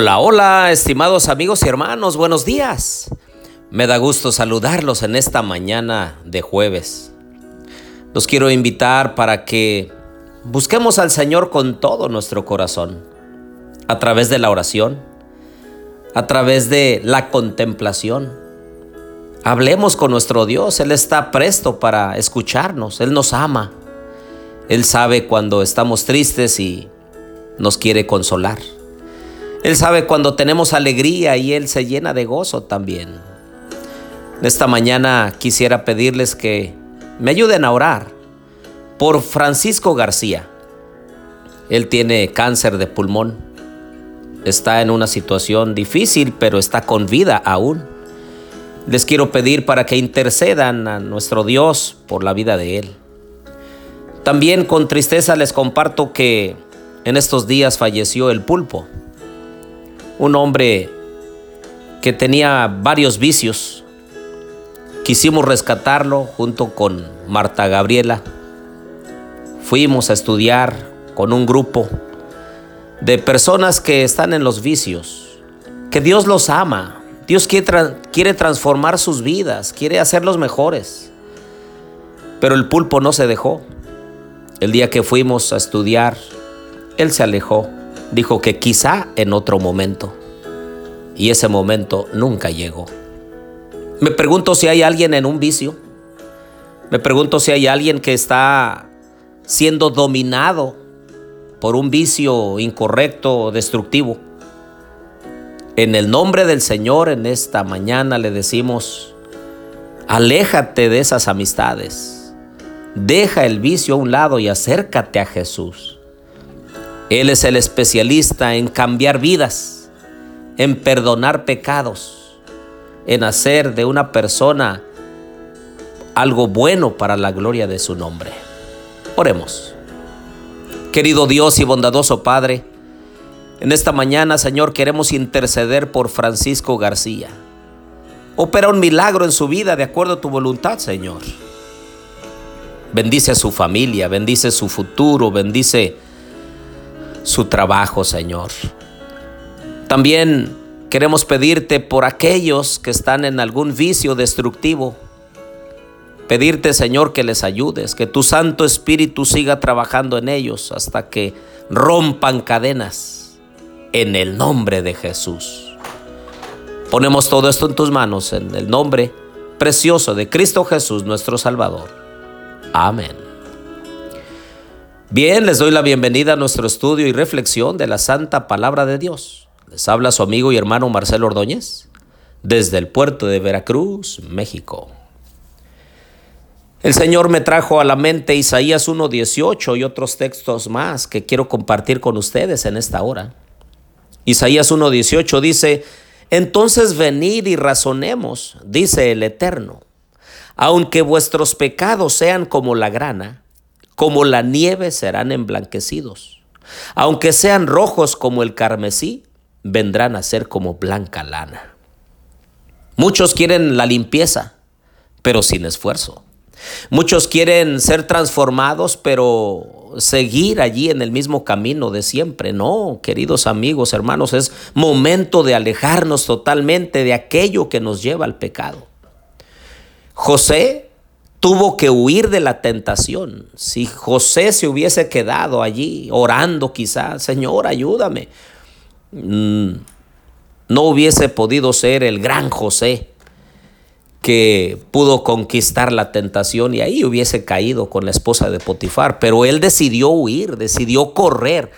Hola, hola, estimados amigos y hermanos, buenos días. Me da gusto saludarlos en esta mañana de jueves. Los quiero invitar para que busquemos al Señor con todo nuestro corazón, a través de la oración, a través de la contemplación. Hablemos con nuestro Dios, Él está presto para escucharnos, Él nos ama. Él sabe cuando estamos tristes y nos quiere consolar. Él sabe cuando tenemos alegría y Él se llena de gozo también. Esta mañana quisiera pedirles que me ayuden a orar por Francisco García. Él tiene cáncer de pulmón. Está en una situación difícil, pero está con vida aún. Les quiero pedir para que intercedan a nuestro Dios por la vida de Él. También con tristeza les comparto que en estos días falleció el pulpo un hombre que tenía varios vicios. Quisimos rescatarlo junto con Marta Gabriela. Fuimos a estudiar con un grupo de personas que están en los vicios, que Dios los ama, Dios quiere, transformar sus vidas, quiere hacerlos mejores. Pero el pulpo no se dejó. El día que fuimos a estudiar, él se alejó dijo que quizá en otro momento. Y ese momento nunca llegó. Me pregunto si hay alguien en un vicio. Me pregunto si hay alguien que está siendo dominado por un vicio incorrecto o destructivo. En el nombre del Señor en esta mañana le decimos, aléjate de esas amistades. Deja el vicio a un lado y acércate a Jesús. Él es el especialista en cambiar vidas, en perdonar pecados, en hacer de una persona algo bueno para la gloria de su nombre. Oremos. Querido Dios y bondadoso Padre, en esta mañana, Señor, queremos interceder por Francisco García. Opera un milagro en su vida de acuerdo a tu voluntad, Señor. Bendice a su familia, bendice su futuro, bendice su trabajo, Señor. También queremos pedirte por aquellos que están en algún vicio destructivo. Pedirte, Señor, que les ayudes, que tu Santo Espíritu siga trabajando en ellos hasta que rompan cadenas en el nombre de Jesús. Ponemos todo esto en tus manos, en el nombre precioso de Cristo Jesús, nuestro Salvador. Amén. Bien, les doy la bienvenida a nuestro estudio y reflexión de la Santa Palabra de Dios. Les habla su amigo y hermano Marcelo Ordóñez desde el puerto de Veracruz, México. El Señor me trajo a la mente Isaías 1.18 y otros textos más que quiero compartir con ustedes en esta hora. Isaías 1.18 dice, entonces venid y razonemos, dice el Eterno, aunque vuestros pecados sean como la grana, como la nieve serán emblanquecidos. Aunque sean rojos como el carmesí, vendrán a ser como blanca lana. Muchos quieren la limpieza, pero sin esfuerzo. Muchos quieren ser transformados, pero seguir allí en el mismo camino de siempre. No, queridos amigos, hermanos, es momento de alejarnos totalmente de aquello que nos lleva al pecado. José tuvo que huir de la tentación. Si José se hubiese quedado allí orando quizás, Señor, ayúdame, mm, no hubiese podido ser el gran José que pudo conquistar la tentación y ahí hubiese caído con la esposa de Potifar, pero él decidió huir, decidió correr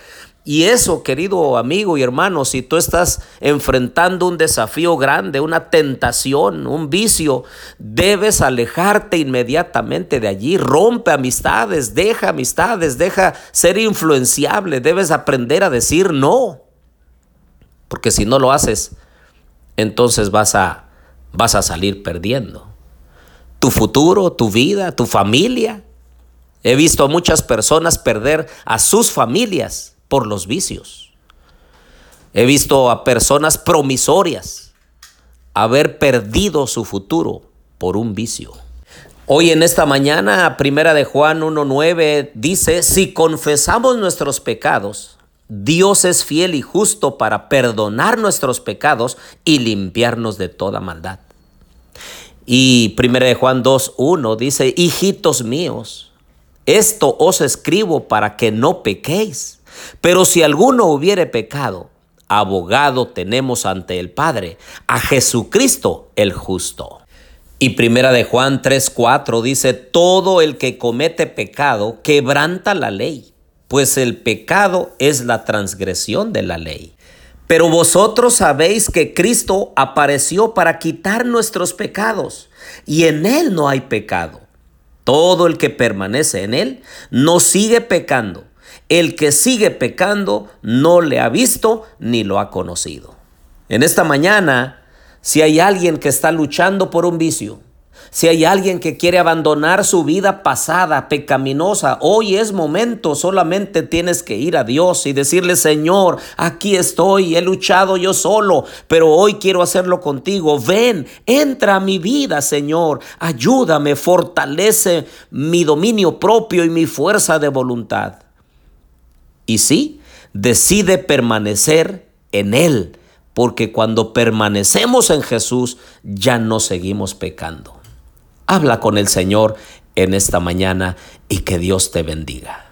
y eso, querido amigo y hermano, si tú estás enfrentando un desafío grande, una tentación, un vicio, debes alejarte inmediatamente de allí. Rompe amistades, deja amistades, deja ser influenciable. Debes aprender a decir no. Porque si no lo haces, entonces vas a, vas a salir perdiendo. Tu futuro, tu vida, tu familia. He visto a muchas personas perder a sus familias por los vicios. He visto a personas promisorias haber perdido su futuro por un vicio. Hoy en esta mañana, primera de Juan 1.9 dice, si confesamos nuestros pecados, Dios es fiel y justo para perdonar nuestros pecados y limpiarnos de toda maldad. Y 1 de Juan 2.1 dice, hijitos míos, esto os escribo para que no pequéis. Pero si alguno hubiere pecado, abogado tenemos ante el Padre, a Jesucristo el justo. Y primera de Juan 3:4 dice, todo el que comete pecado quebranta la ley, pues el pecado es la transgresión de la ley. Pero vosotros sabéis que Cristo apareció para quitar nuestros pecados, y en Él no hay pecado. Todo el que permanece en Él no sigue pecando. El que sigue pecando no le ha visto ni lo ha conocido. En esta mañana, si hay alguien que está luchando por un vicio, si hay alguien que quiere abandonar su vida pasada, pecaminosa, hoy es momento, solamente tienes que ir a Dios y decirle, Señor, aquí estoy, he luchado yo solo, pero hoy quiero hacerlo contigo. Ven, entra a mi vida, Señor, ayúdame, fortalece mi dominio propio y mi fuerza de voluntad. Y sí, decide permanecer en Él, porque cuando permanecemos en Jesús ya no seguimos pecando. Habla con el Señor en esta mañana y que Dios te bendiga.